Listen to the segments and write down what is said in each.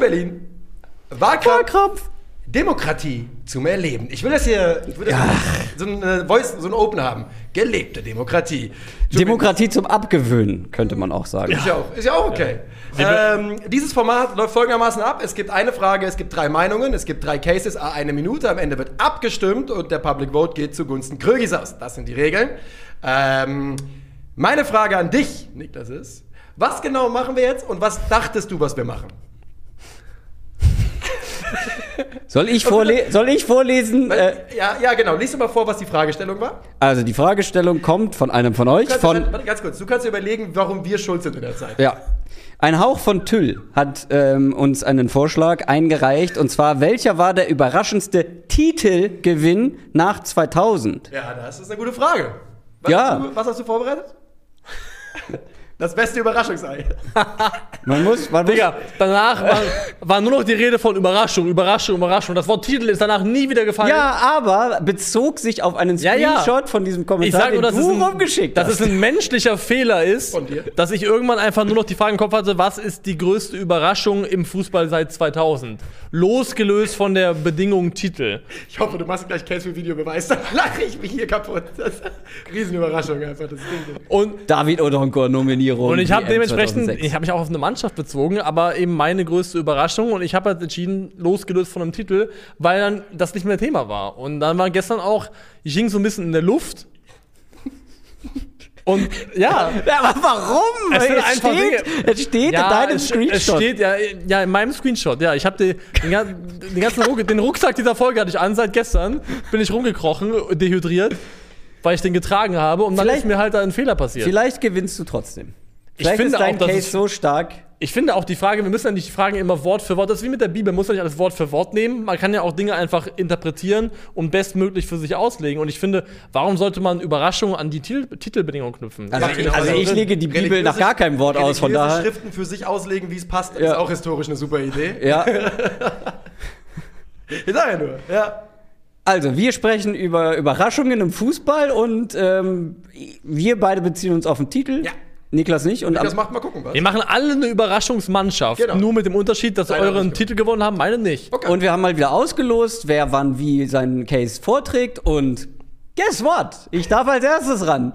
Berlin. Wahlkampf. Wahlkampf. Demokratie zum Erleben. Ich will das hier, ich will das so ein äh, Voice, so ein Open haben. Gelebte Demokratie. Demokratie zum Abgewöhnen, könnte man auch sagen. Ist ja auch, ist ja auch okay. Ähm, dieses Format läuft folgendermaßen ab. Es gibt eine Frage, es gibt drei Meinungen, es gibt drei Cases, a eine Minute. Am Ende wird abgestimmt und der Public Vote geht zugunsten Krögis aus. Das sind die Regeln. Ähm, meine Frage an dich, Niklas, ist, was genau machen wir jetzt und was dachtest du, was wir machen? Soll ich, vorle soll ich vorlesen? Äh, ja, ja, genau. Lies doch mal vor, was die Fragestellung war. also die Fragestellung kommt von einem von euch. Von, warte, ganz kurz, du kannst dir überlegen, warum wir schuld sind in der Zeit. ja. Ein Hauch von Tüll hat ähm, uns einen Vorschlag eingereicht. Und zwar, welcher war der überraschendste Titelgewinn nach 2000? Ja, das ist eine gute Frage. Was, Ja. hast, du, was hast du vorbereitet? Das beste Überraschungsei. Man muss, man muss Digga, danach war, war nur noch die Rede von Überraschung, Überraschung, Überraschung. Das Wort Titel ist danach nie wieder gefallen. Ja, aber bezog sich auf einen Ja, ja. Screenshot von diesem Ich Kommentar, sag nur, dass, den es du ein, rumgeschickt dass hast. es ein menschlicher Fehler ist, dass ich irgendwann einfach nur noch die Frage im Kopf hatte, was ist die größte Überraschung im Fußball seit 2000? Losgelöst von der Bedingung Titel. Ich hoffe, du machst gleich Case für Videobeweis, dann lache ich mich hier kaputt. Das ist eine Riesenüberraschung einfach, das Ding. Und David Odonkor-Nominierung. Und ich habe dementsprechend, 2006. ich habe mich auch auf eine Mannschaft bezogen, aber eben meine größte Überraschung und ich habe halt entschieden, losgelöst von einem Titel, weil dann das nicht mehr Thema war. Und dann war gestern auch, ich hing so ein bisschen in der Luft. Und ja, Ja, aber warum? Es Es steht, es steht in deinem es, Screenshot. es steht ja, ja in meinem Screenshot. Ja, ich habe den, den, gan- den ganzen Ruck, den Rucksack dieser Folge hatte ich an seit gestern. Bin ich rumgekrochen, dehydriert, weil ich den getragen habe und dann Vielleicht- ist mir halt ein Fehler passiert. Vielleicht gewinnst du trotzdem. Ich Vielleicht finde ist dein auch, Case es- so stark. Ich finde auch die Frage, wir müssen ja nicht die Fragen immer Wort für Wort, das ist wie mit der Bibel, man muss ja nicht alles Wort für Wort nehmen. Man kann ja auch Dinge einfach interpretieren und bestmöglich für sich auslegen. Und ich finde, warum sollte man Überraschungen an die Titel Titelbedingungen knüpfen? Also, Ja, ich, genau. also ich lege die Bibel nach gar keinem Wort aus, von daher. Schriften für sich auslegen, wie es passt, Ja. ist auch historisch eine super Idee. Ja, Ich sag ja nur. Ja. also wir sprechen über Überraschungen im Fußball und ähm, wir beide beziehen uns auf den Titel. Ja. Niklas nicht. Und am, macht mal gucken, was. wir machen alle eine Überraschungsmannschaft. Genau. Nur mit dem Unterschied, dass Deine eure einen ausgelost. Titel gewonnen haben, meine nicht. Okay. und wir haben mal wieder ausgelost, wer wann wie seinen Case vorträgt und guess what? Ich darf als erstes ran.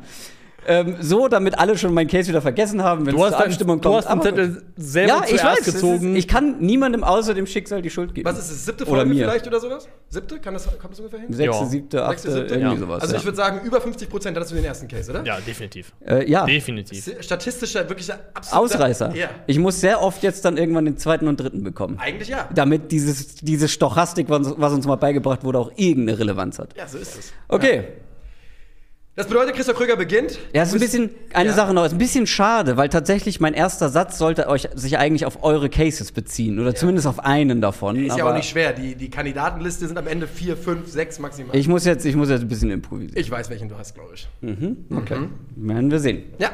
Ähm, so, damit alle schon meinen Case wieder vergessen haben, wenn Du es hast, zur Abstimmung du kommt. hast den Zettel selber ja, ich zuerst weiß. es gezogen. Ist, ich kann niemandem außer dem Schicksal die Schuld geben. was ist das? Siebte Oder Folge mir. vielleicht oder sowas? Siebte? Kann das, kommt das ungefähr hin? Sechste, Ja. siebte, achte, Sechste, siebte? irgendwie Ja. sowas. Also ja. ich würde sagen, über 50 Prozent hattest du den ersten Case, oder? ja, definitiv. äh, ja. Definitiv. Statistischer, wirklich absoluter Ausreißer. Ja. Ich muss sehr oft jetzt dann irgendwann den zweiten und dritten bekommen. Eigentlich ja. Damit dieses, diese Stochastik, was, was uns mal beigebracht wurde, auch irgendeine Relevanz hat. Ja, so ist es. Okay. Das bedeutet, Christoph Kröger beginnt. Ja, ist ein bisschen, eine Ja. Sache noch, ist ein bisschen schade, weil tatsächlich mein erster Satz sollte euch sich eigentlich auf eure Cases beziehen oder zumindest auf einen davon. Ist ja auch nicht schwer. Die, die Kandidatenliste sind am Ende vier, fünf, sechs maximal. Ich muss jetzt, ich muss jetzt ein bisschen improvisieren. Ich weiß, welchen du hast, glaube ich. Okay. Werden wir sehen. Ja.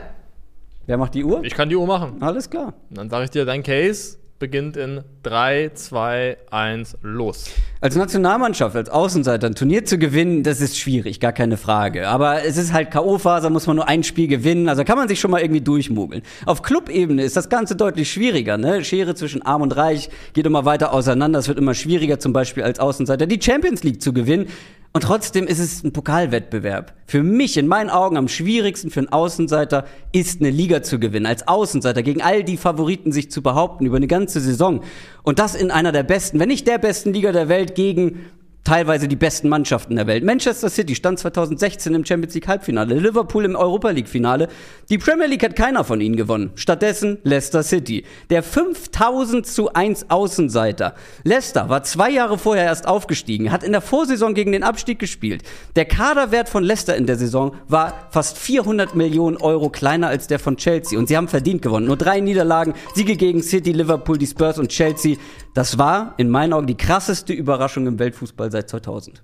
Wer macht die Uhr? Ich kann die Uhr machen. Alles klar. Und dann sage ich dir, dein Case beginnt in 3, 2, 1, los. Als Nationalmannschaft, als Außenseiter ein Turnier zu gewinnen, das ist schwierig, gar keine Frage. Aber es ist halt K.O.-Phase, muss man nur ein Spiel gewinnen, also kann man sich schon mal irgendwie durchmogeln. Auf Clubebene ist das Ganze deutlich schwieriger, ne? Schere zwischen Arm und Reich geht immer weiter auseinander, es wird immer schwieriger, zum Beispiel als Außenseiter die Champions League zu gewinnen. Und trotzdem ist es ein Pokalwettbewerb. Für mich, in meinen Augen, am schwierigsten für einen Außenseiter ist eine Liga zu gewinnen. Als Außenseiter gegen all die Favoriten sich zu behaupten über eine ganze Saison. Und das in einer der besten, wenn nicht der besten Liga der Welt gegen teilweise die besten Mannschaften der Welt. Manchester City stand 2016 im Champions League Halbfinale, Liverpool im Europa League Finale. Die Premier League hat keiner von ihnen gewonnen. Stattdessen Leicester City. Der 5000 zu 1 Außenseiter. Leicester war zwei Jahre vorher erst aufgestiegen, hat in der Vorsaison gegen den Abstieg gespielt. Der Kaderwert von Leicester in der Saison war fast 400 Millionen Euro kleiner als der von Chelsea und sie haben verdient gewonnen. Nur drei Niederlagen, Siege gegen City, Liverpool, die Spurs und Chelsea. Das war in meinen Augen die krasseste Überraschung im Weltfußball seit 2000.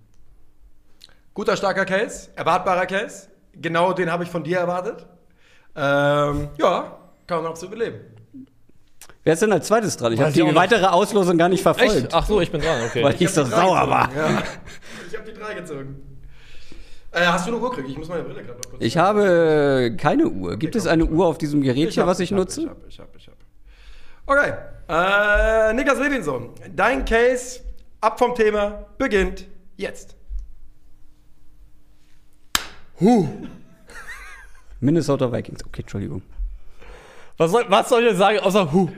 Guter, starker Case. Erwartbarer Case. Genau den habe ich von dir erwartet. Ähm, ja, kann man auch so überleben. Wer ist denn als zweites dran? Ich habe die ich weitere Auslosung gar nicht verfolgt, Echt? Ach so, ich bin dran, okay. weil ich so hab die drei sauer war. Ja. Ich habe die drei gezogen. Äh, hast du eine Uhr gekriegt? Ich muss meine Brille gerade noch kurz. Ich habe keine Uhr. Gibt es eine Uhr auf diesem Gerät hier, hab, was ich, hab, nutze? Ich habe, ich habe, ich habe. Okay. Äh, Niklas Levinson, dein Case ab vom Thema beginnt jetzt. Minnesota Vikings. Okay, Entschuldigung. Was soll, was soll ich jetzt sagen, außer Hu?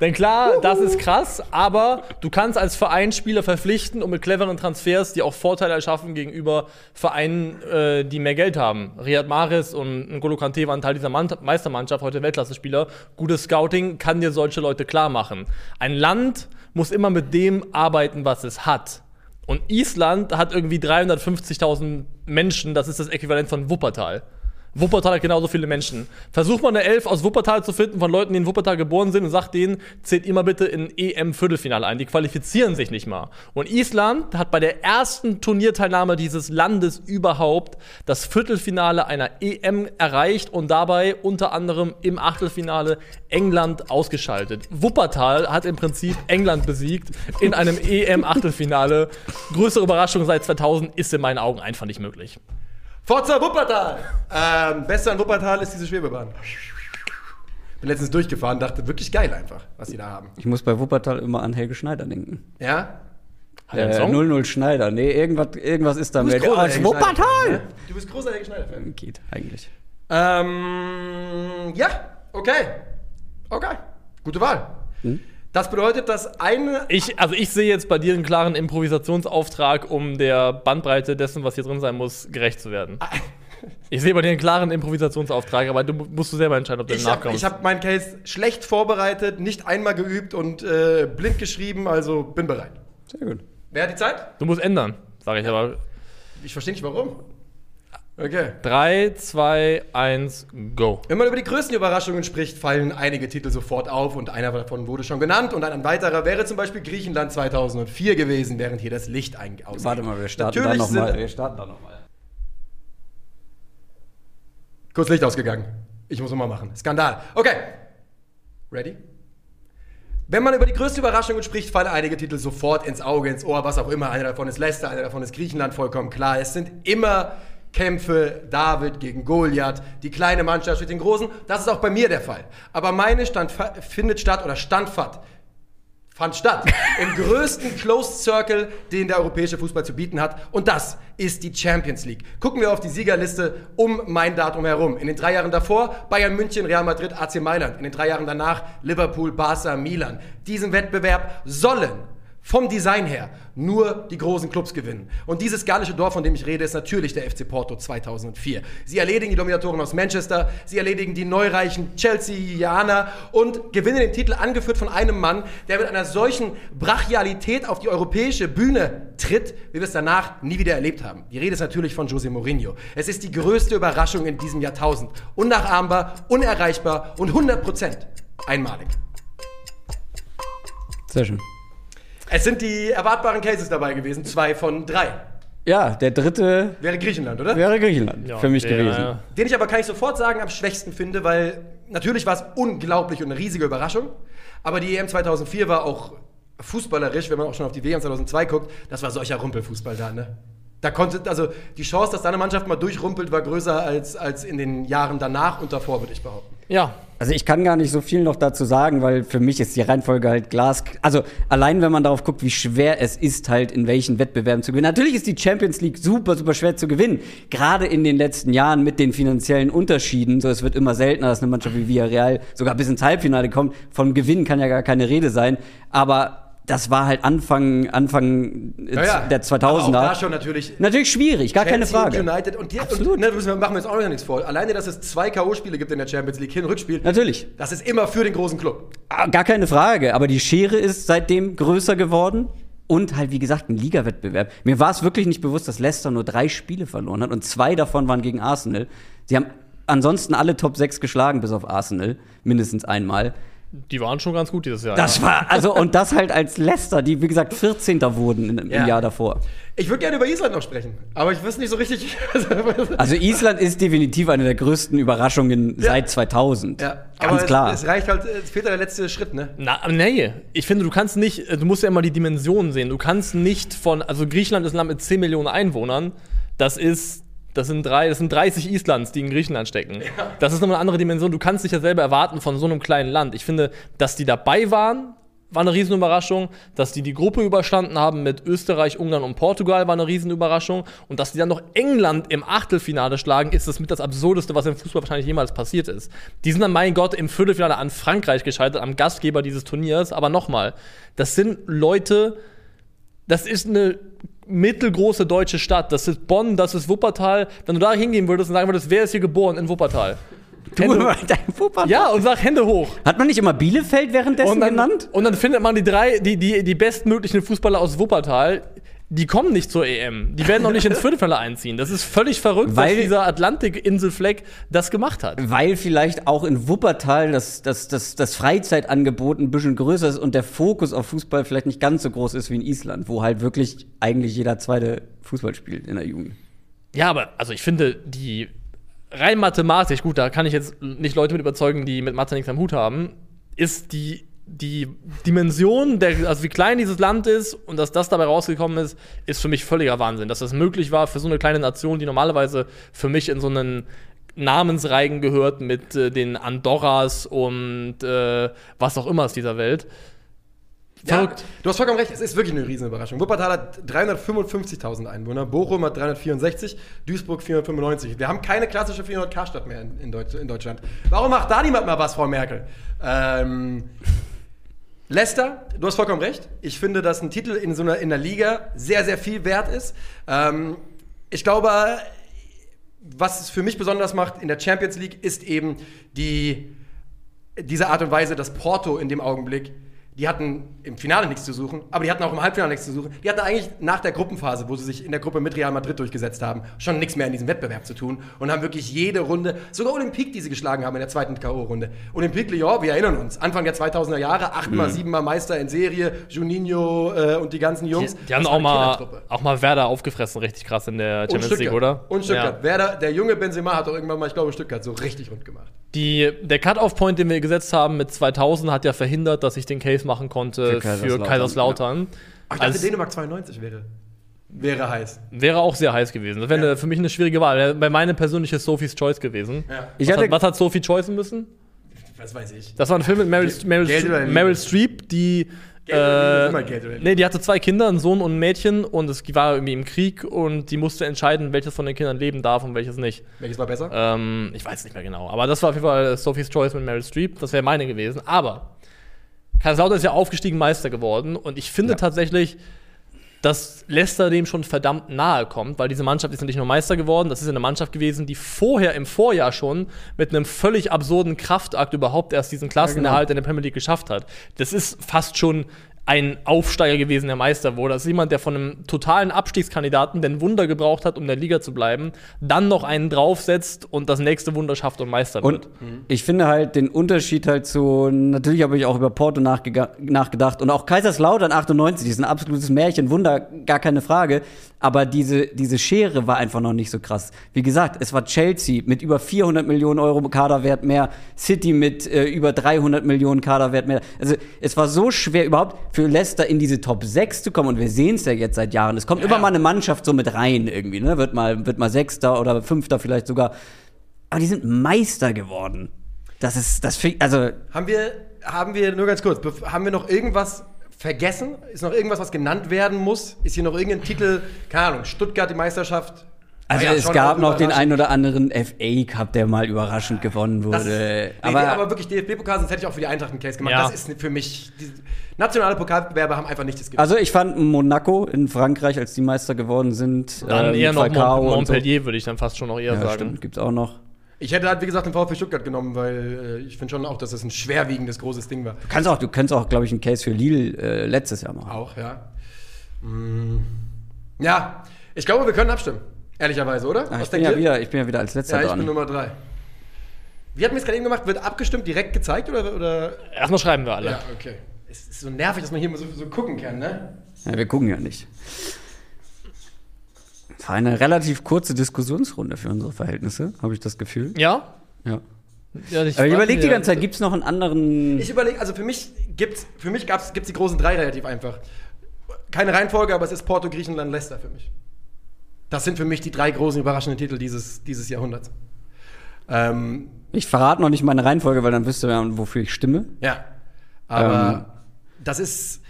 Denn klar, das ist krass, aber du kannst als Verein Spieler verpflichten und mit cleveren Transfers, die auch Vorteile erschaffen gegenüber Vereinen, äh, die mehr Geld haben. Riyad Mahrez und N'Golo Kante waren Teil dieser Mann Meistermannschaft, heute Weltklasse-Spieler. Gutes Scouting kann dir solche Leute klar machen. Ein Land muss immer mit dem arbeiten, was es hat. Und Island hat irgendwie 350.000 Menschen, das ist das Äquivalent von Wuppertal. Wuppertal hat genauso viele Menschen. Versuch mal eine Elf aus Wuppertal zu finden von Leuten, die in Wuppertal geboren sind und sagt denen, zählt mal bitte in EM-Viertelfinale ein. Die qualifizieren sich nicht mal. Und Island hat bei der ersten Turnierteilnahme dieses Landes überhaupt das Viertelfinale einer EM erreicht und dabei unter anderem im Achtelfinale England ausgeschaltet. Wuppertal hat im Prinzip England besiegt in einem EM-Achtelfinale. Größere Überraschung seit 2000 ist in meinen Augen einfach nicht möglich. Forza Wuppertal! Ähm, besser an Wuppertal ist diese Schwebebahn. Bin letztens durchgefahren, dachte wirklich geil einfach, was die da haben. Ich muss bei Wuppertal immer an Helge Schneider denken. Ja? Hat er einen Äh, Song? 00 Schneider. Nee, irgendwas, irgendwas ist da Du bist mit. großer Aus Helge Schneider-Fan, Wuppertal! ne? Du bist großer Helge Schneider-Fan. Geht eigentlich. Ähm, ja, okay. Okay. Gute Wahl. Das bedeutet, dass eine. Ich, also ich sehe jetzt bei dir einen klaren Improvisationsauftrag, um der Bandbreite dessen, was hier drin sein muss, gerecht zu werden. Ich sehe bei dir einen klaren Improvisationsauftrag, aber du mu- musst du selber entscheiden, ob du Ich den habe nachkommst. hab meinen Case schlecht vorbereitet, nicht einmal geübt und äh, blind geschrieben, also bin bereit. Sehr gut. Wer hat die Zeit? du musst ändern, sage ich aber. Ich verstehe nicht warum. Okay. 3, 2, 1, go. Wenn man über die größten Überraschungen spricht, fallen einige Titel sofort auf und einer davon wurde schon genannt und ein weiterer wäre zum Beispiel Griechenland 2004 gewesen, während hier das Licht ausgeht. Warte mal, wir starten Natürlich da nochmal. Wir starten da nochmal. Kurz Licht ausgegangen. Ich muss nochmal machen. Skandal. Okay. Ready? Wenn man über die größte Überraschung spricht, fallen einige Titel sofort ins Auge, ins Ohr, was auch immer. Einer davon ist Leicester, einer davon ist Griechenland, vollkommen klar. Es sind immer Kämpfe, David gegen Goliath, die kleine Mannschaft steht den Großen. Das ist auch bei mir der Fall. Aber meine stand, findet statt oder standfahrt fand statt. Im größten Closed Circle, den der europäische Fußball zu bieten hat. Und das ist die Champions League. Gucken wir auf die Siegerliste um mein Datum herum. In den drei Jahren davor Bayern München, Real Madrid, AC Mailand. In den drei Jahren danach Liverpool, Barca, Milan. Diesen Wettbewerb sollen vom Design her nur die großen Clubs gewinnen. Und dieses gallische Dorf, von dem ich rede, ist natürlich der FC Porto 2004. Sie erledigen die Dominatoren aus Manchester, sie erledigen die neureichen Chelsea-Janer und gewinnen den Titel angeführt von einem Mann, der mit einer solchen Brachialität auf die europäische Bühne tritt, wie wir es danach nie wieder erlebt haben. Die Rede ist natürlich von José Mourinho. Es ist die größte Überraschung in diesem Jahrtausend. Unnachahmbar, unerreichbar und 100% einmalig. Sehr schön. Es sind die erwartbaren Cases dabei gewesen, zwei von drei. Ja, der dritte Wäre Griechenland, oder? wäre Griechenland Ja, für mich der- gewesen. Den ich aber, kann ich sofort sagen, am schwächsten finde, weil natürlich war es unglaublich und eine riesige Überraschung. Aber die EM 2004 war auch fußballerisch, wenn man auch schon auf die WM 2002 guckt, das war solcher Rumpelfußball da, ne? Da konnte, also die Chance, dass da eine Mannschaft mal durchrumpelt, war größer als, als in den Jahren danach und davor, würde ich behaupten. Ja, Also ich kann gar nicht so viel noch dazu sagen, weil für mich ist die Reihenfolge halt Glas. Also allein wenn man darauf guckt, wie schwer es ist, halt in welchen Wettbewerben zu gewinnen. Natürlich ist die Champions League super, super schwer zu gewinnen. Gerade in den letzten Jahren mit den finanziellen Unterschieden. So, es wird immer seltener, dass eine Mannschaft wie Villarreal sogar bis ins Halbfinale kommt. Vom Gewinnen kann ja gar keine Rede sein. Aber das war halt Anfang, Anfang äh, der 2000er. Aber da schon natürlich. Natürlich schwierig, gar keine Chelsea Frage. Und United und, die, Absolut. und ne, wir, machen wir uns auch noch nichts vor. Alleine, dass es zwei K.O.-Spiele gibt in der Champions League, Hin- und Rückspiel, Natürlich. das ist immer für den großen Club. Ah, Gar keine Frage, aber die Schere ist seitdem größer geworden. Und halt, wie gesagt, ein Ligawettbewerb. Mir war es wirklich nicht bewusst, dass Leicester nur drei Spiele verloren hat und zwei davon waren gegen Arsenal. Sie haben ansonsten alle Top 6 geschlagen, bis auf Arsenal, mindestens einmal. Die waren schon ganz gut dieses Jahr. Das ja. war, also, und das halt als Leicester, die, wie gesagt, 14. wurden in, im Ja. Jahr davor. Ich würde gerne über Island noch sprechen, aber ich wüsste nicht so richtig. Also, Island ist definitiv eine der größten Überraschungen Ja. seit 2000. ja, Ganz aber klar. Es, es reicht halt, es fehlt ja der letzte Schritt, ne? Na, nee, ich finde, du kannst nicht, du musst ja immer die Dimensionen sehen. Du kannst nicht von, also Griechenland ist ein Land mit 10 Millionen Einwohnern. Das ist Das sind, drei, das sind 30 Islands, die in Griechenland stecken. Das ist nochmal eine andere Dimension. Du kannst dich ja selber erwarten von so einem kleinen Land. Ich finde, dass die dabei waren, war eine Riesenüberraschung. Dass die die Gruppe überstanden haben mit Österreich, Ungarn und Portugal, war eine Riesenüberraschung. Und dass die dann noch England im Achtelfinale schlagen, ist das mit das Absurdeste, was im Fußball wahrscheinlich jemals passiert ist. Die sind dann, mein Gott, im Viertelfinale an Frankreich gescheitert, am Gastgeber dieses Turniers. Aber nochmal, das sind Leute, das ist eine mittelgroße deutsche Stadt. Das ist Bonn, das ist Wuppertal. Wenn du da hingehen würdest und sagen würdest, wer ist hier geboren in Wuppertal? Du Hände- dein Wuppertal. ja, und sag Hände hoch. Hat man nicht immer Bielefeld währenddessen Und dann, genannt? und dann findet man die drei, die, die, die bestmöglichen Fußballer aus Wuppertal. Die kommen nicht zur EM. Die werden auch nicht ins Viertelfinale einziehen. Das ist völlig verrückt, Weil- dass dieser Atlantik-Inselfleck das gemacht hat. Weil vielleicht auch in Wuppertal das, das, das, das Freizeitangebot ein bisschen größer ist und der Fokus auf Fußball vielleicht nicht ganz so groß ist wie in Island, wo halt wirklich eigentlich jeder zweite Fußball spielt in der Jugend. Ja, aber also ich finde, die rein mathematisch, gut, da kann ich jetzt nicht Leute mit überzeugen, die mit Mathe nichts am Hut haben, ist die, die Dimension, der, also wie klein dieses Land ist und dass das dabei rausgekommen ist, ist für mich völliger Wahnsinn. Dass das möglich war für so eine kleine Nation, die normalerweise für mich in so einen Namensreigen gehört mit äh, den Andorras und äh, was auch immer aus dieser Welt. Ja, du hast vollkommen recht, es ist wirklich eine Riesenüberraschung. Wuppertal hat 355.000 Einwohner, Bochum hat 364, Duisburg 495. Wir haben keine klassische 400k-Stadt mehr in, in Deutschland. Warum macht da niemand mal was, Frau Merkel? Ähm, Leicester, du hast vollkommen recht. Ich finde, dass ein Titel in so einer in der Liga sehr, sehr viel wert ist. Ähm, ich glaube, was es für mich besonders macht in der Champions League, ist eben die, diese Art und Weise, dass Porto in dem Augenblick, die hatten im Finale nichts zu suchen, aber die hatten auch im Halbfinale nichts zu suchen. Die hatten eigentlich nach der Gruppenphase, wo sie sich in der Gruppe mit Real Madrid durchgesetzt haben, schon nichts mehr in diesem Wettbewerb zu tun und haben wirklich jede Runde, sogar Olympique, die sie geschlagen haben in der zweiten K.O.-Runde. Olympique Lyon, wir erinnern uns, Anfang der 2000er Jahre, achtmal, siebenmal Meister in Serie, Juninho äh, und die ganzen Jungs. Die haben Das war auch mal, auch mal Werder aufgefressen, richtig krass in der Champions League, oder? Und Stuttgart. Ja. Werder, der junge Benzema hat doch irgendwann mal, ich glaube, Stuttgart so richtig rund gemacht. Die, der Cut-Off-Point, den wir gesetzt haben mit 2000, hat ja verhindert, dass ich den Case machen konnte Für für Kaiserslautern, Kaiserslautern. Aber ich dachte, Als- Dänemark 92 wäre, wäre heiß. Wäre auch sehr heiß gewesen. Das wäre Ja. für mich eine schwierige Wahl. Wäre bei meine persönliche Sophie's Choice gewesen. Ja. Ich was, hatte- hat, was hat Sophie choicen müssen? Was weiß ich. Das war ein Film mit Meryl, Meryl? Meryl Streep, die. Äh, immer Liebe. nee, die hatte zwei Kinder, einen Sohn und ein Mädchen, und es war irgendwie im Krieg und die musste entscheiden, welches von den Kindern leben darf und welches nicht. Welches war besser? Ähm, ich weiß nicht mehr genau. Aber das war auf jeden Fall Sophie's Choice mit Meryl Streep. Das wäre meine gewesen. Aber Kaiserslautern ist ja aufgestiegen Meister geworden. Und ich finde Ja. tatsächlich, dass Leicester dem schon verdammt nahe kommt, weil diese Mannschaft ist ja nicht nur Meister geworden, das ist ja eine Mannschaft gewesen, die vorher im Vorjahr schon mit einem völlig absurden Kraftakt überhaupt erst diesen Klassenerhalt in der Premier League geschafft hat. Das ist fast schon ein Aufsteiger gewesen, der Meister wurde. Das ist jemand, der von einem totalen Abstiegskandidaten, der ein Wunder gebraucht hat, um in der Liga zu bleiben, dann noch einen draufsetzt und das nächste Wunder schafft und Meister Und wird. ich finde halt den Unterschied halt so, natürlich habe ich auch über Porto nachgedacht und auch Kaiserslautern 98, die ist ein absolutes Märchen, Wunder, gar keine Frage. Aber diese, diese Schere war einfach noch nicht so krass. Wie gesagt, es war Chelsea mit über 400 Millionen Euro Kaderwert mehr, City mit äh, über 300 Millionen Kaderwert mehr. Also es war so schwer überhaupt für Leicester in diese Top 6 zu kommen und wir sehen es ja jetzt seit Jahren. Es kommt immer mal eine Mannschaft so mit rein irgendwie, ne? Wird mal, wird mal Sechster oder Fünfter vielleicht sogar. Aber die sind Meister geworden. Das ist, das also Haben wir, haben wir, nur ganz kurz, haben wir noch irgendwas vergessen? Ist noch irgendwas, was genannt werden muss? Ist hier noch irgendein Titel, keine Ahnung, Stuttgart die Meisterschaft? Also ja es gab noch den einen oder anderen FA Cup, der mal überraschend gewonnen Das ist, wurde. nee, aber, aber, aber wirklich DFB-Pokal, sonst hätte ich auch für die Eintracht einen Case gemacht. Ja. Das ist für mich, die nationale Pokalbewerber haben einfach nicht das Gewicht. also ich fand Monaco in Frankreich, als die Meister geworden sind, Dann äh, eher noch Falcao Mont und so. Montpellier, würde ich dann fast schon noch eher Ja, sagen. stimmt, gibt's auch noch. ich hätte halt, wie gesagt, den VfB Stuttgart genommen, weil äh, ich finde schon auch, dass es ein schwerwiegendes, großes Ding war. Du kannst auch, du kannst auch, glaube ich, einen Case für Lille äh, letztes Jahr machen. Auch, ja. Mm. Ja, ich glaube, wir können abstimmen. Ehrlicherweise, oder? Ah, ich, bin ja wieder, ich bin ja wieder als letzter Ja, ich dran. bin Nummer drei. Wie hatten wir es gerade eben gemacht? Wird abgestimmt, direkt gezeigt oder? oder? Erstmal schreiben wir alle. Ja, okay. Es ist so nervig, dass man hier mal so, so gucken kann, ne? Ja, wir gucken ja nicht. Es war eine relativ kurze Diskussionsrunde für unsere Verhältnisse, habe ich das Gefühl. Ja? Ja. ja Aber ich überlege die ganze Zeit, gibt es noch einen anderen. Ich überlege, also für mich gibt's, für mich gab's, gibt's die großen drei relativ einfach. Keine Reihenfolge, aber es ist Porto, Griechenland, Leicester für mich. Das sind für mich die drei großen überraschenden Titel dieses, dieses Jahrhunderts. Ähm, Ich verrate noch nicht meine Reihenfolge, weil dann wisst ihr ja, wofür ich stimme. ja. Aber Ähm. das ist.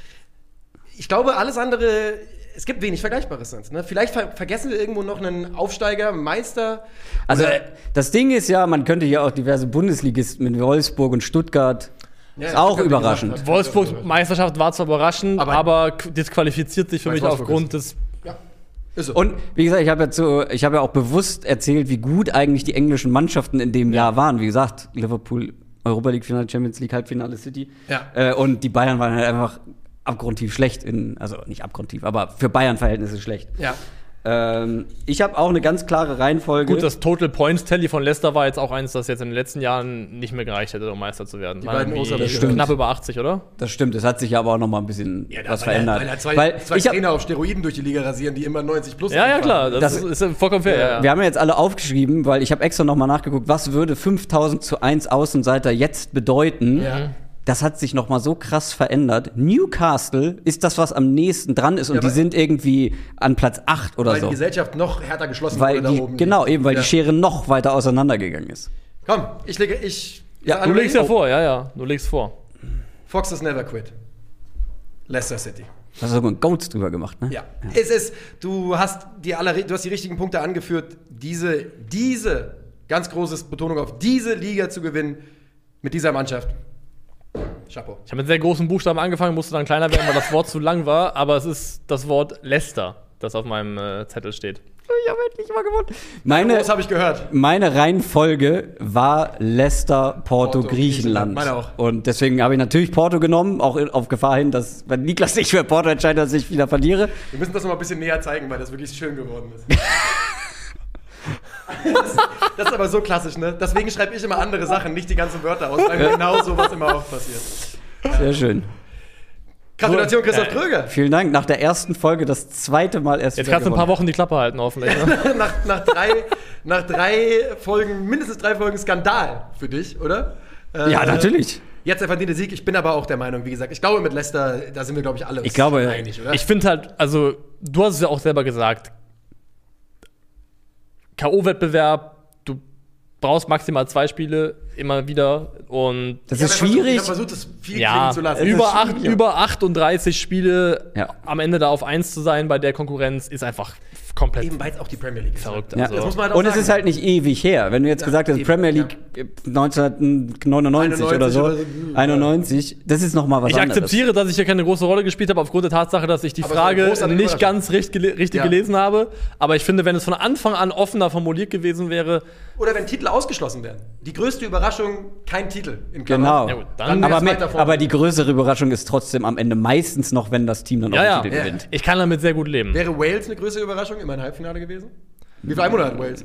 Ich glaube, alles andere. Es gibt wenig Vergleichbares sonst. Ne? Vielleicht ver vergessen wir irgendwo noch einen Aufsteiger, einen Meister. Also das Ding ist ja, man könnte hier auch diverse Bundesligisten mit Wolfsburg und Stuttgart. Ja, ist auch überraschend. gesagt, Wolfsburg Meisterschaft war zwar überraschend, Aber- aber, disqualifiziert sich für mich Wolfsburg aufgrund des. Ja. So. Und wie gesagt, ich habe ja, zu, ich habe ja auch bewusst erzählt, wie gut eigentlich die englischen Mannschaften in dem Jahr waren. Wie gesagt, Liverpool, Europa League Finale, Champions League Halbfinale City. Ja. Äh, und die Bayern waren halt einfach abgrundtief schlecht in, also nicht abgrundtief, aber für Bayern-Verhältnisse schlecht. ja. Ähm, ich habe auch eine ganz klare Reihenfolge. Gut, das Total Points Tally von Leicester war jetzt auch eins, das jetzt in den letzten Jahren nicht mehr gereicht hätte, um Meister zu werden. Die beiden. Stimmt. Knapp über 80, oder? Das stimmt, es hat sich aber auch noch mal ein bisschen Ja, da- was weil er- verändert. Weil er zwei, Weil zwei ich hab, Trainer auf Steroiden durch die Liga rasieren, die immer 90 plus Ja, ja, klar. Das, Das- ist, ist vollkommen fair. Ja, ja. Wir haben ja jetzt alle aufgeschrieben, weil ich habe extra noch mal nachgeguckt, was würde 5000 zu 1 Außenseiter jetzt bedeuten. Ja. Das hat sich noch mal so krass verändert. Newcastle ist das, was am nächsten dran ist und Ja, die weil- sind irgendwie an Platz 8 oder Weil so. die Gesellschaft noch härter geschlossen Weil wurde da die, oben. genau, eben, weil ja. die Schere noch weiter auseinandergegangen ist. Komm, ich lege, ich. Ja, Du legst ja vor, ja, ja. Du legst vor. Foxes never quit. Leicester City. Da hast du sogar ein Goats drüber gemacht, ne? Ja. Es ist, du hast die aller, du hast die richtigen Punkte angeführt, diese, diese, ganz großes Betonung auf diese Liga zu gewinnen mit dieser Mannschaft. Chapeau. Ich habe mit sehr großen Buchstaben angefangen, musste dann kleiner werden, weil das Wort zu lang war, aber es ist das Wort Leicester, das auf meinem äh, Zettel steht. Ich habe endlich mal gewonnen. Meine, Das habe ich gehört. meine Reihenfolge war Leicester, Porto, Porto, Griechenland. Griechenland. Meine auch. Und deswegen habe ich natürlich Porto genommen, auch auf Gefahr hin, dass, wenn Niklas sich für Porto entscheidet, dass ich wieder verliere. Wir müssen das noch mal ein bisschen näher zeigen, weil das wirklich schön geworden ist. das, das ist aber so klassisch, ne? Deswegen schreibe ich immer andere Sachen, nicht die ganzen Wörter aus, weil mir genau sowas immer auch passiert. Sehr schön. Gratulation, Christoph Äh, Kröger. Vielen Dank. Nach der ersten Folge das zweite Mal erst Jetzt kannst du ein paar. Wochen die Klappe halten, hoffentlich. Ne? nach, nach, drei, nach drei Folgen, mindestens drei Folgen Skandal für dich, oder? Äh, Ja, natürlich. Jetzt der verdiente Sieg. Ich bin aber auch der Meinung, wie gesagt, ich glaube mit Leicester, da sind wir, glaube ich, alle Ich glaube, einig, oder? Ich finde halt, also, du hast es ja auch selber gesagt, K.O.-Wettbewerb, brauchst maximal zwei Spiele immer wieder und Das Ich ist Ich schwierig. versucht, das viel ja, über, acht, über 38 Spiele Ja. am Ende da auf 1 zu sein bei der Konkurrenz ist einfach komplett Eben weil es auch die Premier League ist. verrückt. Ja. Also. Das muss man halt Und es sagen. ist halt nicht ewig her. Wenn du jetzt Ja, gesagt hast, Premier. League äh, 1999 oder so, 91 oder so, 91, das ist noch mal was ich anderes. akzeptiere, dass ich hier keine große Rolle gespielt habe, aufgrund der Tatsache, dass ich die Aber es Frage nicht ganz richtig, richtig Ja. gelesen habe. Aber ich finde, wenn es von Anfang an offener formuliert gewesen wäre, Oder wenn Titel ausgeschlossen werden. Die größte Überraschung, kein Titel. In Genau. Ja gut, dann- Dann aber, wär's me- weiter vorne. aber die größere Überraschung ist trotzdem am Ende meistens noch, wenn das Team dann ja, auch ja, den Titel Ja. gewinnt. ich kann damit sehr gut leben. Wäre Wales eine größere Überraschung? Immer ein Halbfinale gewesen? Wie viel Einwohner hat Wales?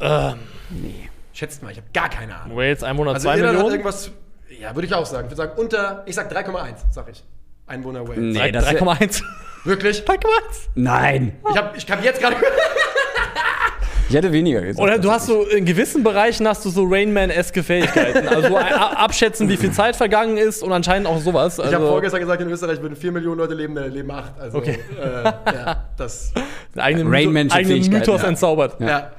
Ähm, Schätzt mal, ich habe gar keine Ahnung. Wales 102 Also Irland hat Millionen. irgendwas, ja, würde ich auch sagen. Ich würde sagen unter, ich sag 3,1, sag ich. Einwohner Wales. Nee, Drei- das wär- 3,1. Wirklich? 3,1. Nein, Ich habe ich hab jetzt gerade ich hätte weniger gesagt. Oder du hast so in gewissen Bereichen hast du so Rainman-eske Fähigkeiten. Also abschätzen, wie viel Zeit vergangen ist und anscheinend auch sowas. Ich habe Also, vorgestern gesagt, in Österreich würden 4 Millionen Leute leben, da leben 8. Also, Okay. äh, ja, das. einen eigenen, Rainman-sche Mythos, eigenen Fähigkeiten, Mythos ja. entzaubert. Ja,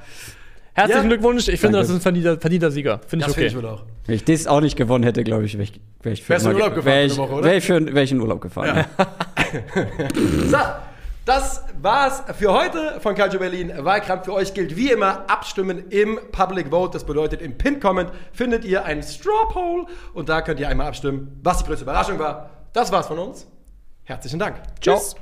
Herzlichen Ja. Glückwunsch. Ich finde, Danke. das ist ein verdienter, verdienter Sieger. Finde das ich okay. finde ich wohl auch. Wenn ich das auch nicht gewonnen hätte, glaube ich, wäre ich, wär ich für Wärst du in immer Urlaub ge- gefahren wär ich, Woche, oder? Wär ich, für, wär ich in Urlaub gefahren. Ja. So, das war's für heute von Calcio Berlin. Wahlkampf für euch gilt wie immer abstimmen im Public Vote. Das bedeutet, im Pin-Comment findet ihr ein Straw Poll und da könnt ihr einmal abstimmen, was die größte Überraschung war. Das war's von uns. Herzlichen Dank. Ciao. Tschüss.